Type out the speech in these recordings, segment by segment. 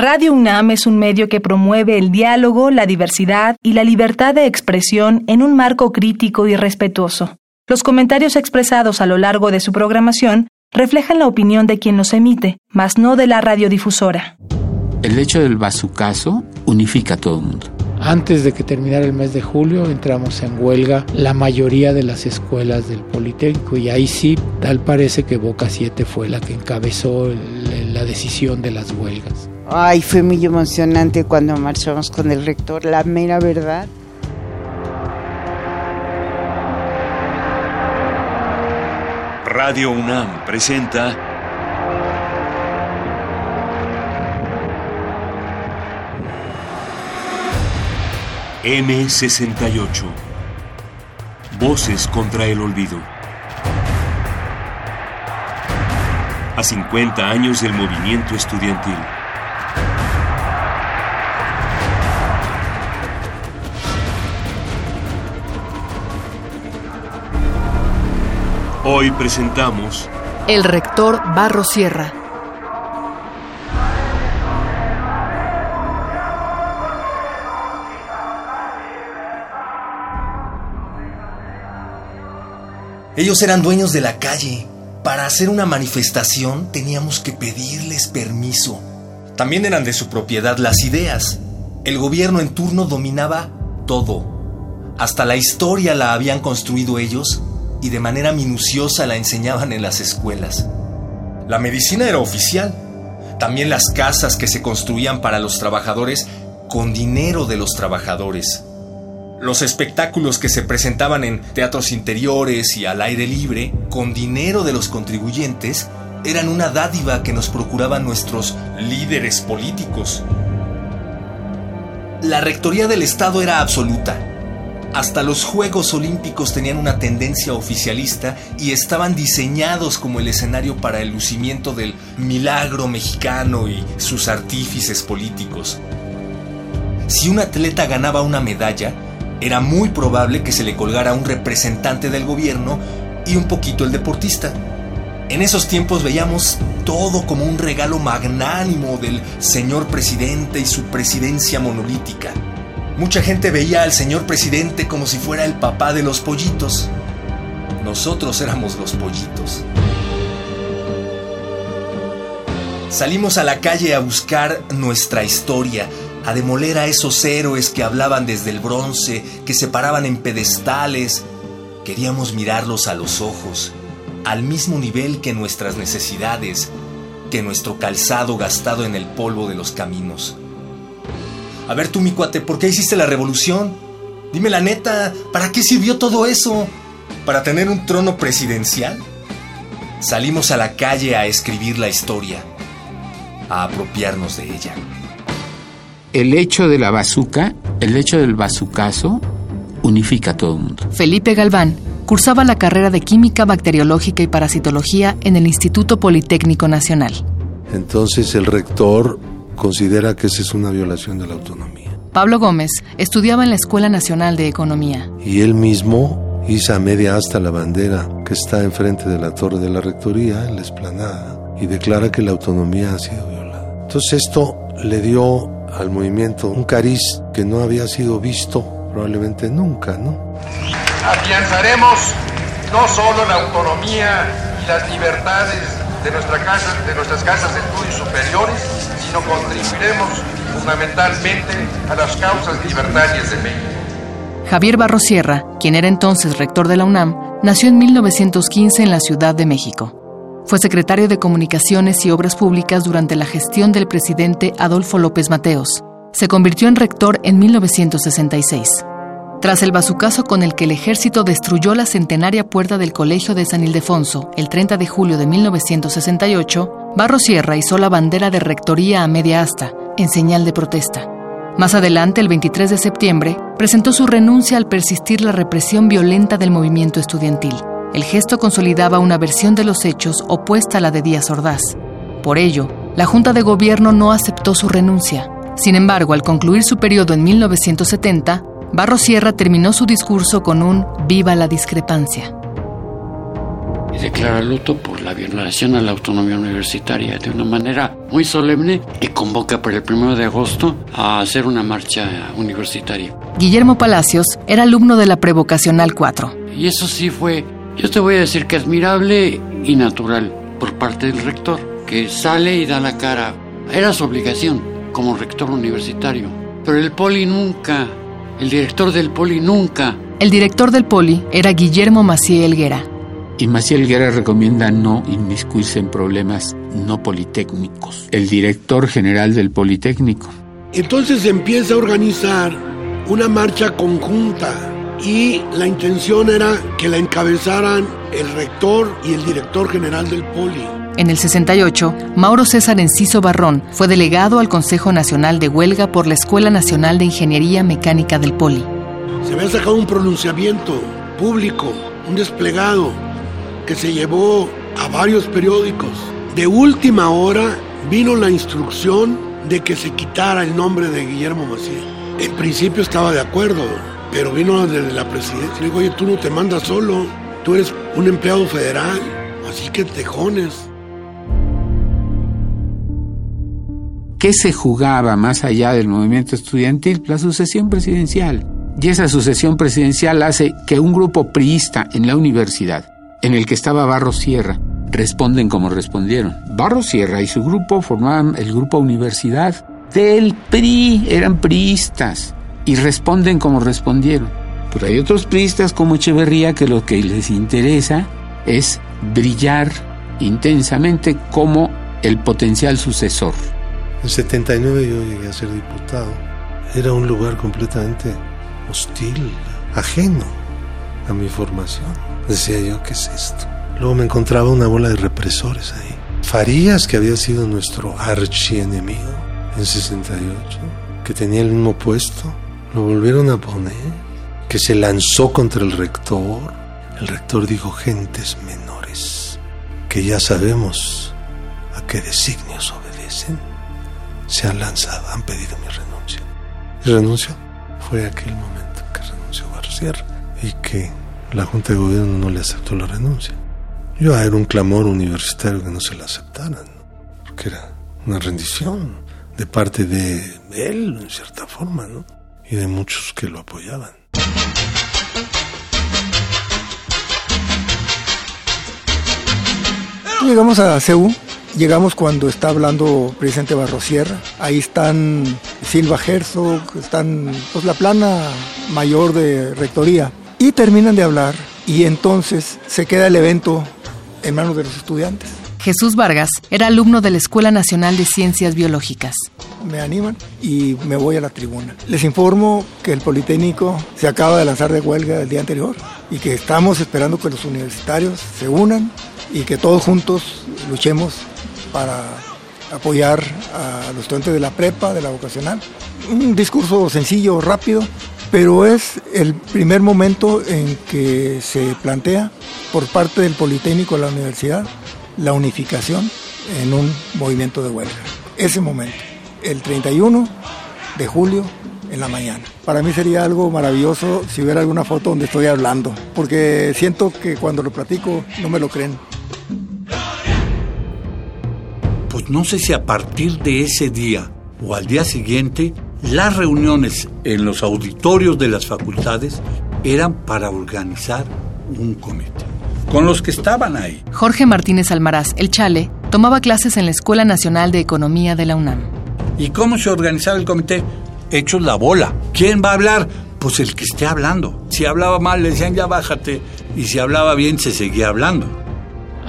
Radio UNAM es un medio que promueve el diálogo, la diversidad y la libertad de expresión en un marco crítico y respetuoso. Los comentarios expresados a lo largo de su programación reflejan la opinión de quien los emite, mas no de la radiodifusora. El hecho del bazucazo unifica a todo el mundo. Antes de que terminara el mes de julio entramos en huelga la mayoría de las escuelas del Politécnico y ahí sí tal parece que Boca 7 fue la que encabezó la decisión de las huelgas. Ay, fue muy emocionante cuando marchamos con el rector, la mera verdad. Radio UNAM presenta M68 Voces contra el olvido. A 50 años del movimiento estudiantil. Hoy presentamos El rector Barro Sierra. Ellos eran dueños de la calle. Para hacer una manifestación teníamos que pedirles permiso. También eran de su propiedad las ideas. El gobierno en turno dominaba todo. Hasta la historia la habían construido ellos y de manera minuciosa la enseñaban en las escuelas. La medicina era oficial. También las casas que se construían para los trabajadores con dinero de los trabajadores. Los espectáculos que se presentaban en teatros interiores y al aire libre con dinero de los contribuyentes eran una dádiva que nos procuraban nuestros líderes políticos. La rectoría del Estado era absoluta hasta los Juegos Olímpicos tenían una tendencia oficialista y estaban diseñados como el escenario para el lucimiento del milagro mexicano y sus artífices políticos. Si un atleta ganaba una medalla, era muy probable que se le colgara un representante del gobierno y un poquito el deportista. En esos tiempos veíamos todo como un regalo magnánimo del señor presidente y su presidencia monolítica. Mucha gente veía al señor presidente como si fuera el papá de los pollitos. Nosotros éramos los pollitos. Salimos a la calle a buscar nuestra historia, a demoler a esos héroes que hablaban desde el bronce, que se paraban en pedestales. Queríamos mirarlos a los ojos, al mismo nivel que nuestras necesidades, que nuestro calzado gastado en el polvo de los caminos. A ver tú, mi cuate, ¿por qué hiciste la revolución? Dime la neta, ¿para qué sirvió todo eso? ¿Para tener un trono presidencial? Salimos a la calle a escribir la historia, a apropiarnos de ella. El hecho de la bazuca, el hecho del bazucazo, unifica a todo el mundo. Felipe Galván cursaba la carrera de Química Bacteriológica y Parasitología en el Instituto Politécnico Nacional. Entonces el rector considera que esa es una violación de la autonomía. Pablo Gómez estudiaba en la Escuela Nacional de Economía. Y él mismo hizo a media hasta la bandera que está enfrente de la torre de la rectoría, en la esplanada, y declara que la autonomía ha sido violada. Entonces esto le dio al movimiento un cariz que no había sido visto probablemente nunca, ¿no? Afianzaremos no solo la autonomía y las libertades de, nuestra casa, de nuestras casas de estudios superiores, sino contribuiremos fundamentalmente a las causas libertarias de México. Javier Barro Sierra, quien era entonces rector de la UNAM, nació en 1915 en la Ciudad de México. Fue secretario de Comunicaciones y Obras Públicas durante la gestión del presidente Adolfo López Mateos. Se convirtió en rector en 1966. Tras el bazucazo con el que el ejército destruyó la centenaria puerta del Colegio de San Ildefonso el 30 de julio de 1968, Barro Sierra hizo la bandera de rectoría a media asta, en señal de protesta. Más adelante, el 23 de septiembre, presentó su renuncia al persistir la represión violenta del movimiento estudiantil. El gesto consolidaba una versión de los hechos opuesta a la de Díaz Ordaz. Por ello, la Junta de Gobierno no aceptó su renuncia. Sin embargo, al concluir su periodo en 1970, Barro Sierra terminó su discurso con un Viva la discrepancia. y declara luto por la violación a la autonomía universitaria de una manera muy solemne y convoca para el primero de agosto a hacer una marcha universitaria. Guillermo Palacios era alumno de la Prevocacional 4. Y eso sí fue, yo te voy a decir que admirable y natural por parte del rector, que sale y da la cara. Era su obligación como rector universitario. Pero el poli nunca, el director del poli nunca. El director del poli era Guillermo Maciel Helguera. Y Maciel Helguera recomienda no inmiscuirse en problemas no politécnicos. El director general del Politécnico. Entonces se empieza a organizar una marcha conjunta y la intención era que la encabezaran el rector y el director general del Poli. En el 68, Mauro César Enciso Barrón fue delegado al Consejo Nacional de Huelga por la Escuela Nacional de Ingeniería Mecánica del Poli. Se había sacado un pronunciamiento público, un desplegado, que se llevó a varios periódicos. De última hora vino la instrucción de que se quitara el nombre de Guillermo Maciel. En principio estaba de acuerdo, pero vino desde la presidencia. Le digo, oye, tú no te mandas solo, tú eres un empleado federal, así que tejones. ¿Qué se jugaba más allá del movimiento estudiantil? La sucesión presidencial. Y esa sucesión presidencial hace que un grupo priista en la universidad, en el que estaba Barro Sierra, responden como respondieron. Barro Sierra y su grupo formaban el grupo Universidad del PRI, eran priistas y responden como respondieron. Pero hay otros priistas como Echeverría que lo que les interesa es brillar intensamente como el potencial sucesor. En 79 yo llegué a ser diputado. Era un lugar completamente hostil, ajeno a mi formación. Decía yo, ¿qué es esto? Luego me encontraba una bola de represores ahí. Farías, que había sido nuestro archienemigo en 68, que tenía el mismo puesto, lo volvieron a poner, que se lanzó contra el rector. El rector dijo, gentes menores, que ya sabemos a qué designios obedecen, se han lanzado, han pedido mi renuncia. Y renunció. Fue aquel momento que renunció García y que la Junta de Gobierno no le aceptó la renuncia. Yo era un clamor universitario que no se la aceptaran, porque era una rendición de parte de él, en cierta forma, ¿no? Y de muchos que lo apoyaban. Llegamos a CEU, llegamos cuando está hablando presidente Barrosierra, ahí están Silva Herzog, están pues, la plana mayor de rectoría, y terminan de hablar y entonces se queda el evento en manos de los estudiantes. Jesús Vargas era alumno de la Escuela Nacional de Ciencias Biológicas. Me animan y me voy a la tribuna. Les informo que el Politécnico se acaba de lanzar de huelga el día anterior y que estamos esperando que los universitarios se unan y que todos juntos luchemos para apoyar a los estudiantes de la prepa, de la vocacional. Un discurso sencillo, rápido, pero es el primer momento en que se plantea por parte del Politécnico de la universidad la unificación en un movimiento de huelga. Ese momento, el 31 de julio en la mañana. Para mí sería algo maravilloso si hubiera alguna foto donde estoy hablando, porque siento que cuando lo platico no me lo creen. No sé si a partir de ese día o al día siguiente, las reuniones en los auditorios de las facultades eran para organizar un comité con los que estaban ahí. Jorge Martínez Almaraz, el Chale, tomaba clases en la Escuela Nacional de Economía de la UNAM. ¿Y cómo se organizaba el comité? Hechos la bola. ¿Quién va a hablar? Pues el que esté hablando. Si hablaba mal, le decían ya bájate. Y si hablaba bien, se seguía hablando.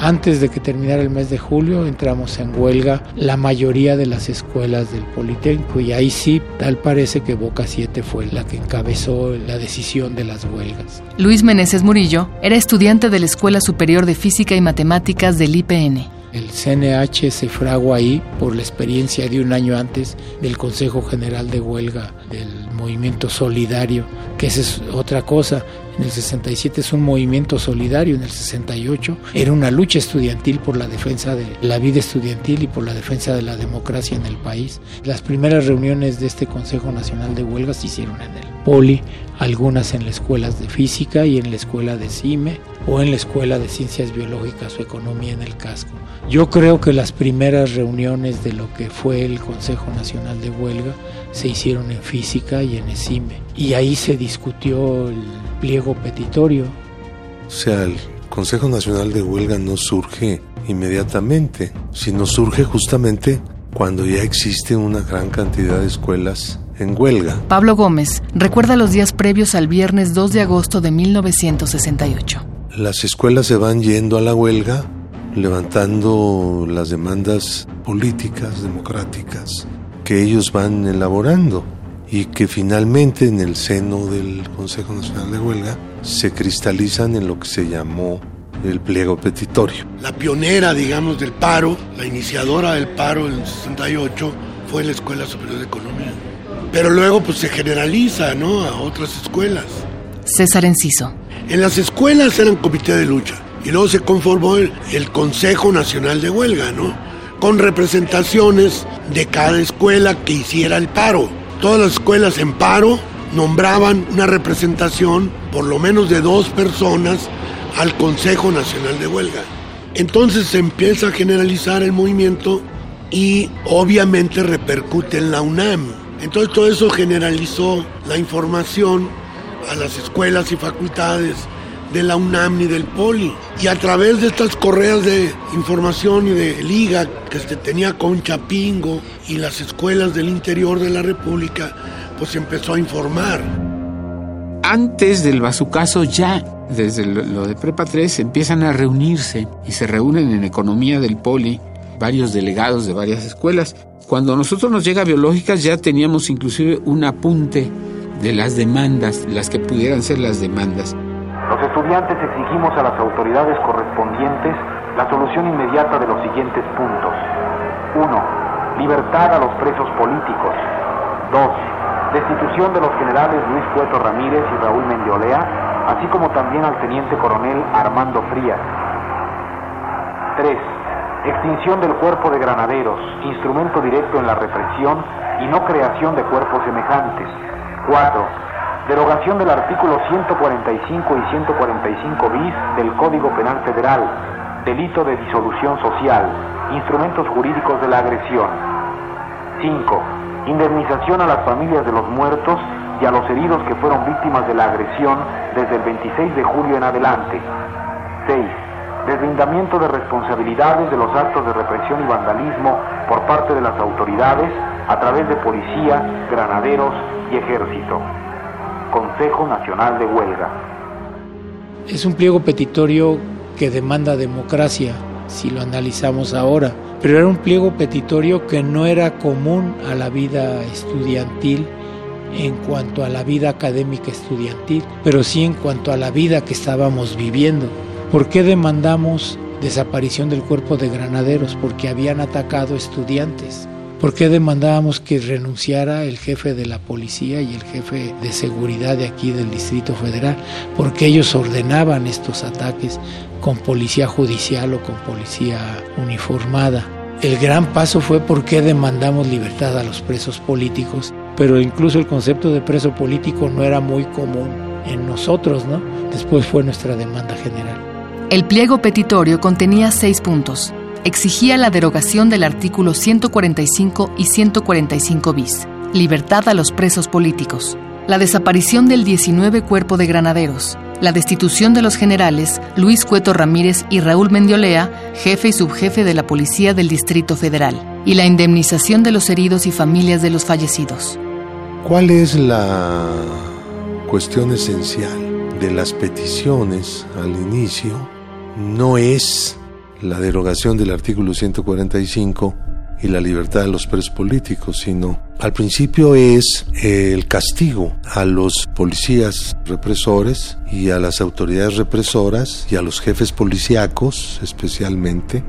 Antes de que terminara el mes de julio entramos en huelga la mayoría de las escuelas del Politécnico y ahí sí, tal parece que Boca 7 fue la que encabezó la decisión de las huelgas. Luis Meneses Murillo era estudiante de la Escuela Superior de Física y Matemáticas del IPN. El CNH se fragua ahí por la experiencia de un año antes del Consejo General de Huelga del Movimiento Solidario, que esa es otra cosa. En el 67 es un movimiento solidario, en el 68 era una lucha estudiantil por la defensa de la vida estudiantil y por la defensa de la democracia en el país. Las primeras reuniones de este Consejo Nacional de Huelgas se hicieron en el Poli, algunas en las escuelas de física y en la escuela de CIME o en la escuela de ciencias biológicas o economía en el casco. Yo creo que las primeras reuniones de lo que fue el Consejo Nacional de Huelga se hicieron en física y en ESIME y ahí se discutió el pliego petitorio. O sea, el Consejo Nacional de Huelga no surge inmediatamente, sino surge justamente cuando ya existe una gran cantidad de escuelas en huelga. Pablo Gómez recuerda los días previos al viernes 2 de agosto de 1968. Las escuelas se van yendo a la huelga, levantando las demandas políticas, democráticas, que ellos van elaborando y que finalmente en el seno del Consejo Nacional de Huelga se cristalizan en lo que se llamó el pliego petitorio. La pionera, digamos, del paro, la iniciadora del paro en el 68 fue la Escuela Superior de Economía. Pero luego pues se generaliza, ¿no? A otras escuelas. César Enciso. En las escuelas eran comité de lucha y luego se conformó el, el Consejo Nacional de Huelga, ¿no? Con representaciones de cada escuela que hiciera el paro. Todas las escuelas en paro nombraban una representación, por lo menos de dos personas, al Consejo Nacional de Huelga. Entonces se empieza a generalizar el movimiento y obviamente repercute en la UNAM. Entonces todo eso generalizó la información a las escuelas y facultades de la UNAM y del POLI. Y a través de estas correas de información y de liga que se tenía con Chapingo y las escuelas del interior de la República, pues empezó a informar. Antes del bazucazo ya, desde lo de Prepa 3, empiezan a reunirse y se reúnen en Economía del Poli varios delegados de varias escuelas. Cuando nosotros nos llega Biológicas ya teníamos inclusive un apunte de las demandas, las que pudieran ser las demandas. Los estudiantes exigimos a las autoridades correspondientes la solución inmediata de los siguientes puntos. 1. Libertad a los presos políticos. 2. Destitución de los generales Luis Cueto Ramírez y Raúl Mendiolea, así como también al teniente coronel Armando Frías. 3. Extinción del cuerpo de granaderos, instrumento directo en la represión y no creación de cuerpos semejantes. 4. Derogación del artículo 145 y 145 bis del Código Penal Federal, delito de disolución social, instrumentos jurídicos de la agresión. 5. Indemnización a las familias de los muertos y a los heridos que fueron víctimas de la agresión desde el 26 de julio en adelante. 6. Deslindamiento de responsabilidades de los actos de represión y vandalismo por parte de las autoridades a través de policía, granaderos ejército. Consejo Nacional de Huelga. Es un pliego petitorio que demanda democracia, si lo analizamos ahora, pero era un pliego petitorio que no era común a la vida estudiantil en cuanto a la vida académica estudiantil, pero sí en cuanto a la vida que estábamos viviendo. ¿Por qué demandamos desaparición del cuerpo de granaderos? Porque habían atacado estudiantes. ¿Por qué demandábamos que renunciara el jefe de la policía y el jefe de seguridad de aquí del Distrito Federal? Porque ellos ordenaban estos ataques con policía judicial o con policía uniformada. El gran paso fue por qué demandamos libertad a los presos políticos, pero incluso el concepto de preso político no era muy común en nosotros, ¿no? Después fue nuestra demanda general. El pliego petitorio contenía seis puntos exigía la derogación del artículo 145 y 145 bis, libertad a los presos políticos, la desaparición del 19 cuerpo de granaderos, la destitución de los generales Luis Cueto Ramírez y Raúl Mendiolea, jefe y subjefe de la Policía del Distrito Federal, y la indemnización de los heridos y familias de los fallecidos. ¿Cuál es la cuestión esencial de las peticiones al inicio? No es la derogación del artículo 145 y la libertad de los presos políticos, sino al principio es el castigo a los policías represores y a las autoridades represoras y a los jefes policíacos, especialmente,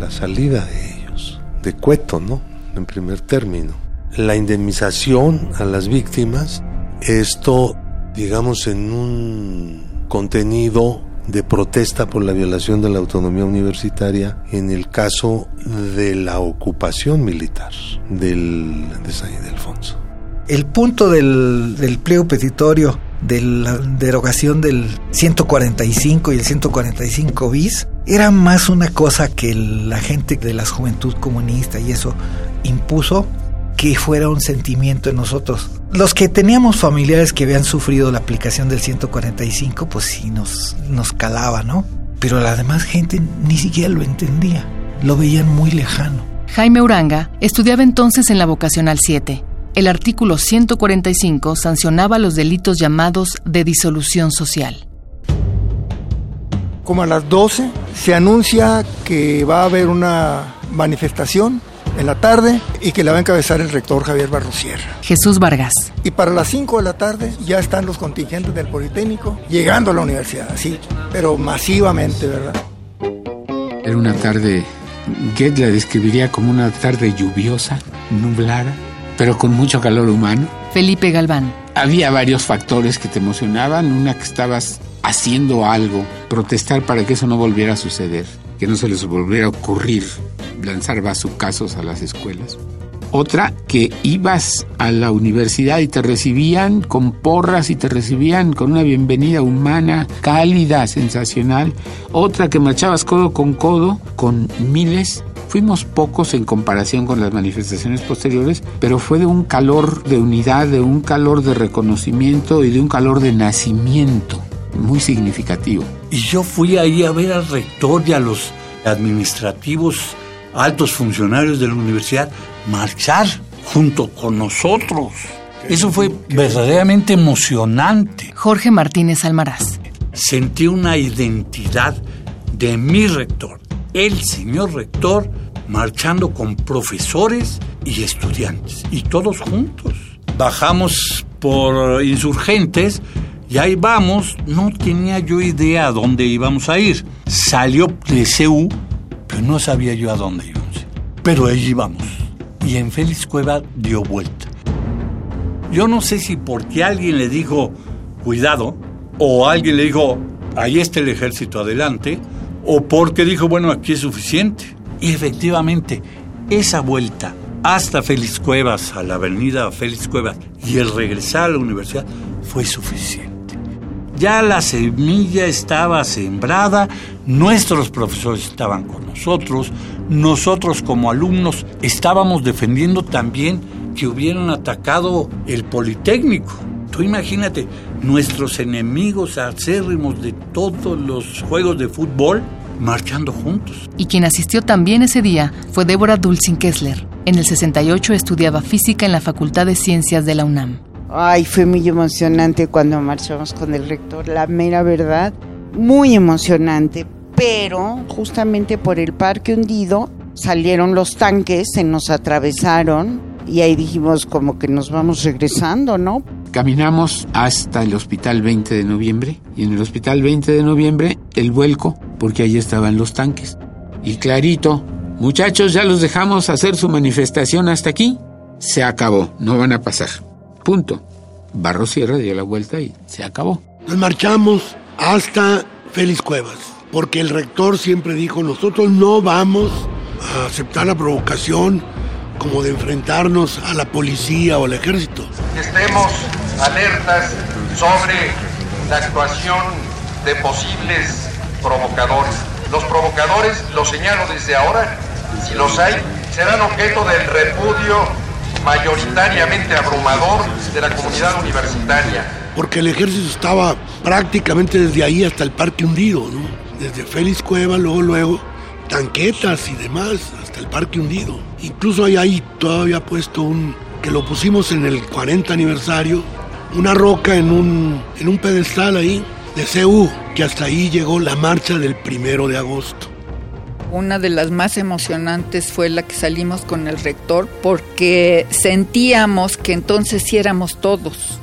la salida de ellos, de cueto, ¿no? En primer término. La indemnización a las víctimas, esto, digamos, en un contenido de protesta por la violación de la autonomía universitaria en el caso de la ocupación militar del, de San Ildefonso. El punto del, del pliego petitorio de la derogación del 145 y el 145 bis era más una cosa que la gente de la juventud comunista y eso impuso que fuera un sentimiento en nosotros. Los que teníamos familiares que habían sufrido la aplicación del 145, pues sí nos, nos calaba, ¿no? Pero la demás gente ni siquiera lo entendía, lo veían muy lejano. Jaime Uranga estudiaba entonces en la vocacional 7 el artículo 145 sancionaba los delitos llamados de disolución social. Como a las 12 se anuncia que va a haber una manifestación en la tarde y que la va a encabezar el rector Javier Barrosierra. Jesús Vargas. Y para las 5 de la tarde ya están los contingentes del Politécnico llegando a la universidad, así, pero masivamente, ¿verdad? Era una tarde, Goethe la describiría como una tarde lluviosa, nublada, pero con mucho calor humano. Felipe Galván. Había varios factores que te emocionaban. Una que estabas haciendo algo, protestar para que eso no volviera a suceder, que no se les volviera a ocurrir lanzar bazucazos a las escuelas. Otra, que ibas a la universidad y te recibían con porras y te recibían con una bienvenida humana, cálida, sensacional. Otra, que marchabas codo con codo con miles Fuimos pocos en comparación con las manifestaciones posteriores, pero fue de un calor de unidad, de un calor de reconocimiento y de un calor de nacimiento muy significativo. Y yo fui ahí a ver al rector y a los administrativos altos funcionarios de la universidad marchar junto con nosotros. Eso fue verdaderamente emocionante. Jorge Martínez Almaraz. Sentí una identidad de mi rector, el señor rector, marchando con profesores y estudiantes, y todos juntos. Bajamos por insurgentes y ahí vamos, no tenía yo idea a dónde íbamos a ir. Salió de CEU, no sabía yo a dónde íbamos. Pero ahí íbamos. Y en Félix Cueva dio vuelta. Yo no sé si porque alguien le dijo, cuidado, o alguien le dijo, ahí está el ejército adelante, o porque dijo, bueno, aquí es suficiente. Y efectivamente, esa vuelta hasta Félix Cuevas, a la avenida Félix Cuevas, y el regresar a la universidad fue suficiente. Ya la semilla estaba sembrada, nuestros profesores estaban con nosotros, nosotros como alumnos estábamos defendiendo también que hubieran atacado el Politécnico. Tú imagínate, nuestros enemigos acérrimos de todos los juegos de fútbol marchando juntos. Y quien asistió también ese día fue Débora Dulcin Kessler. En el 68 estudiaba física en la Facultad de Ciencias de la UNAM. Ay, fue muy emocionante cuando marchamos con el rector, la mera verdad, muy emocionante, pero justamente por el parque hundido salieron los tanques, se nos atravesaron y ahí dijimos como que nos vamos regresando, ¿no? Caminamos hasta el hospital 20 de noviembre y en el hospital 20 de noviembre el vuelco porque allí estaban los tanques. Y clarito, muchachos, ya los dejamos hacer su manifestación hasta aquí. Se acabó, no van a pasar. Punto. Barro Sierra dio la vuelta y se acabó. Nos marchamos hasta Félix Cuevas, porque el rector siempre dijo, nosotros no vamos a aceptar la provocación como de enfrentarnos a la policía o al ejército. Estemos alertas sobre la actuación de posibles provocadores. Los provocadores, los señalo desde ahora, si los hay, serán objeto del repudio mayoritariamente abrumador de la comunidad universitaria. Porque el ejército estaba prácticamente desde ahí hasta el parque hundido, ¿no? Desde Félix Cueva, luego, luego, tanquetas y demás, hasta el parque hundido. Incluso hay ahí todavía puesto un, que lo pusimos en el 40 aniversario, una roca en un, en un pedestal ahí de CU, que hasta ahí llegó la marcha del primero de agosto. Una de las más emocionantes fue la que salimos con el rector porque sentíamos que entonces sí éramos todos,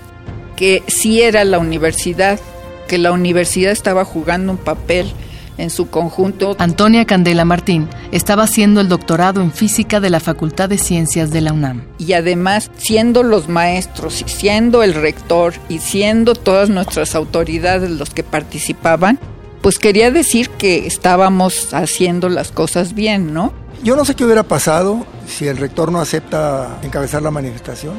que sí era la universidad, que la universidad estaba jugando un papel en su conjunto. Antonia Candela Martín estaba haciendo el doctorado en física de la Facultad de Ciencias de la UNAM. Y además, siendo los maestros y siendo el rector y siendo todas nuestras autoridades los que participaban, pues quería decir que estábamos haciendo las cosas bien, ¿no? Yo no sé qué hubiera pasado si el rector no acepta encabezar la manifestación.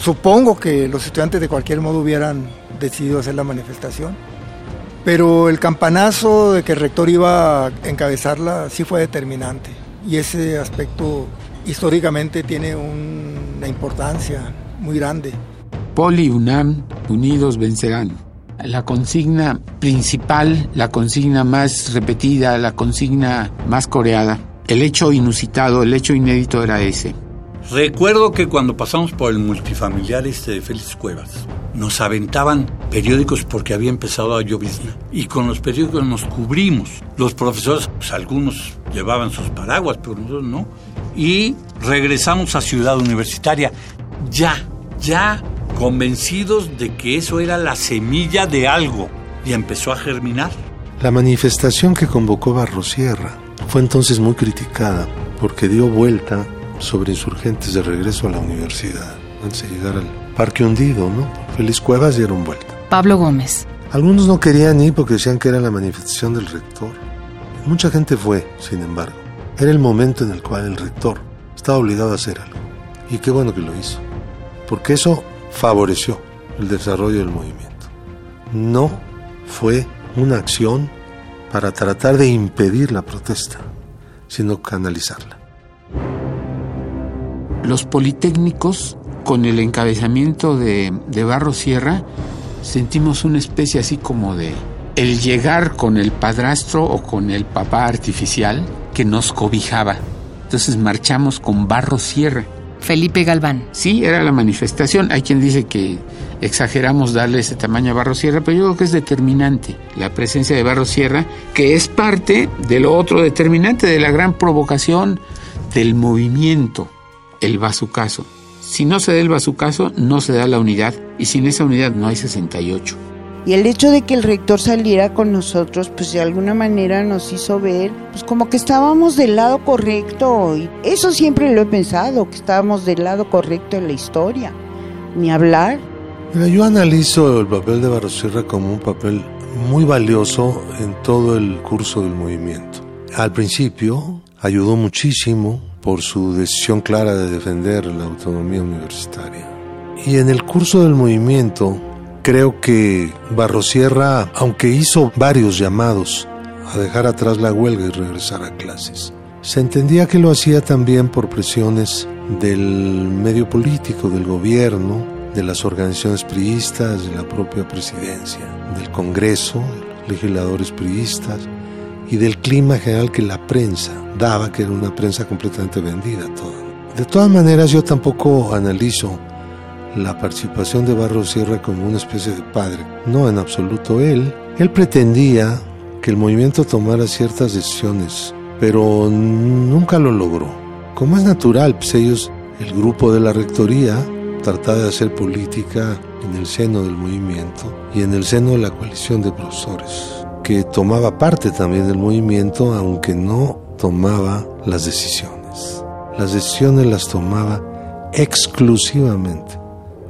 Supongo que los estudiantes de cualquier modo hubieran decidido hacer la manifestación, pero el campanazo de que el rector iba a encabezarla sí fue determinante y ese aspecto históricamente tiene una importancia muy grande. Poli y UNAM unidos vencerán. La consigna principal, la consigna más repetida, la consigna más coreada, el hecho inusitado, el hecho inédito era ese. Recuerdo que cuando pasamos por el multifamiliar este de Félix Cuevas, nos aventaban periódicos porque había empezado a llovizna. Y con los periódicos nos cubrimos. Los profesores, pues algunos llevaban sus paraguas, pero nosotros no. Y regresamos a Ciudad Universitaria. Ya, ya convencidos de que eso era la semilla de algo. Y empezó a germinar. La manifestación que convocó Barrosierra fue entonces muy criticada porque dio vuelta sobre insurgentes de regreso a la universidad, antes de llegar al parque hundido, ¿no? Feliz Cuevas dieron vuelta. Pablo Gómez. Algunos no querían ir porque decían que era la manifestación del rector. Mucha gente fue, sin embargo. Era el momento en el cual el rector estaba obligado a hacer algo. Y qué bueno que lo hizo. Porque eso favoreció el desarrollo del movimiento. No fue una acción para tratar de impedir la protesta, sino canalizarla. Los politécnicos, con el encabezamiento de, de Barro Sierra, sentimos una especie así como de el llegar con el padrastro o con el papá artificial que nos cobijaba. Entonces marchamos con Barro Sierra. Felipe Galván. Sí, era la manifestación. Hay quien dice que exageramos darle ese tamaño a Barro Sierra, pero yo creo que es determinante la presencia de Barro Sierra, que es parte de lo otro determinante, de la gran provocación del movimiento, el bazucazo. Si no se da el bazucazo, no se da la unidad, y sin esa unidad no hay 68. Y el hecho de que el rector saliera con nosotros, pues de alguna manera nos hizo ver, pues como que estábamos del lado correcto. Y eso siempre lo he pensado, que estábamos del lado correcto en la historia. Ni hablar. Mira, yo analizo el papel de Barrosierra como un papel muy valioso en todo el curso del movimiento. Al principio ayudó muchísimo por su decisión clara de defender la autonomía universitaria. Y en el curso del movimiento Creo que Barrosierra, aunque hizo varios llamados a dejar atrás la huelga y regresar a clases, se entendía que lo hacía también por presiones del medio político, del gobierno, de las organizaciones priistas, de la propia presidencia, del Congreso, legisladores priistas y del clima general que la prensa daba, que era una prensa completamente vendida toda. De todas maneras, yo tampoco analizo la participación de Barros Sierra como una especie de padre. No en absoluto él. Él pretendía que el movimiento tomara ciertas decisiones, pero nunca lo logró. Como es natural, pues ellos, el grupo de la rectoría, trataba de hacer política en el seno del movimiento y en el seno de la coalición de profesores, que tomaba parte también del movimiento, aunque no tomaba las decisiones. Las decisiones las tomaba exclusivamente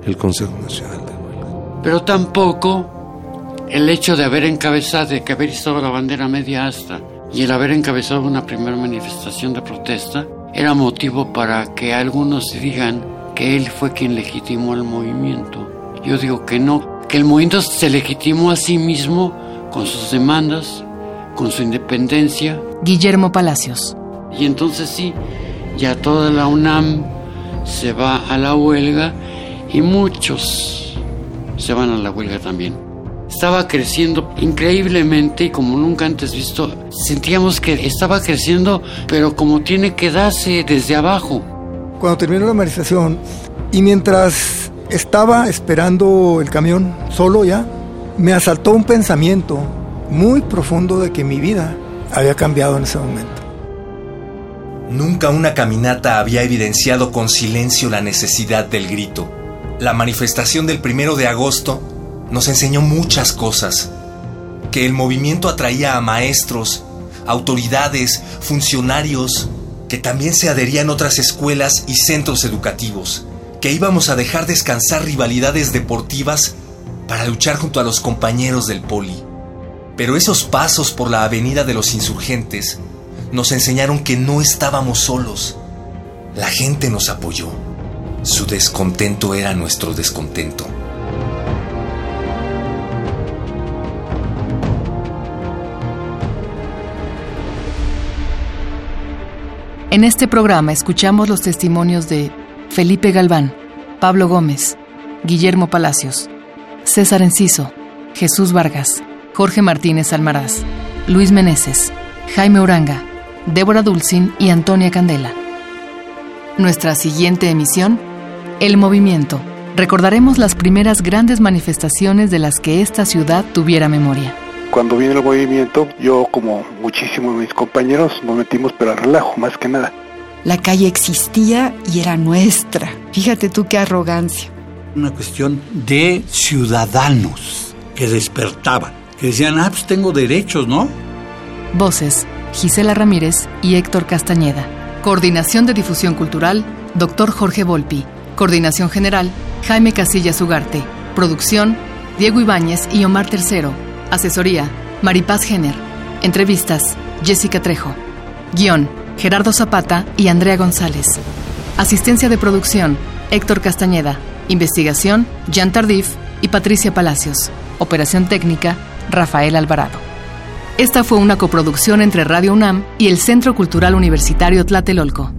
el Consejo Nacional de Huelga. Pero tampoco el hecho de haber encabezado, de que haber estado la bandera media asta y el haber encabezado una primera manifestación de protesta era motivo para que algunos digan que él fue quien legitimó el movimiento. Yo digo que no, que el movimiento se legitimó a sí mismo con sus demandas, con su independencia. Guillermo Palacios. Y entonces sí, ya toda la UNAM se va a la huelga y muchos se van a la huelga también. Estaba creciendo increíblemente y como nunca antes visto, sentíamos que estaba creciendo, pero como tiene que darse desde abajo. Cuando terminó la manifestación y mientras estaba esperando el camión solo ya, me asaltó un pensamiento muy profundo de que mi vida había cambiado en ese momento. Nunca una caminata había evidenciado con silencio la necesidad del grito la manifestación del primero de agosto nos enseñó muchas cosas. porque el movimiento atraía a maestros, autoridades, funcionarios, que también se adherían otras escuelas y centros educativos, que íbamos a dejar descansar rivalidades deportivas para luchar junto a los compañeros del poli. Pero esos pasos por la avenida de los insurgentes nos enseñaron que no estábamos solos. La gente nos apoyó. Su descontento era nuestro descontento. En este programa escuchamos los testimonios de Felipe Galván, Pablo Gómez, Guillermo Palacios, César Enciso, Jesús Vargas, Jorge Martínez Almaraz, Luis Meneses, Jaime Uranga, Débora Dulcin y Antonia Candela. Nuestra siguiente emisión, El Movimiento. Recordaremos las primeras grandes manifestaciones de las que esta ciudad tuviera memoria. Cuando viene el movimiento, yo como muchísimos de mis compañeros nos metimos pero a relajo, más que nada. La calle existía y era nuestra. Fíjate tú qué arrogancia. Una cuestión de ciudadanos que despertaban, que decían, ah, pues tengo derechos, ¿no? Voces, Gisela Ramírez y Héctor Castañeda. Coordinación de Difusión Cultural, Dr. Jorge Volpi. Coordinación General, Jaime Casillas Ugarte. Producción, Diego Ibáñez y Omar Tercero. Asesoría, Maripaz Jenner. Entrevistas, Jessica Trejo. Guión, Gerardo Zapata y Andrea González. Asistencia de producción, Héctor Castañeda. Investigación, Jan Tardif y Patricia Palacios. Operación técnica, Rafael Alvarado. Esta fue una coproducción entre Radio UNAM y el Centro Cultural Universitario Tlatelolco.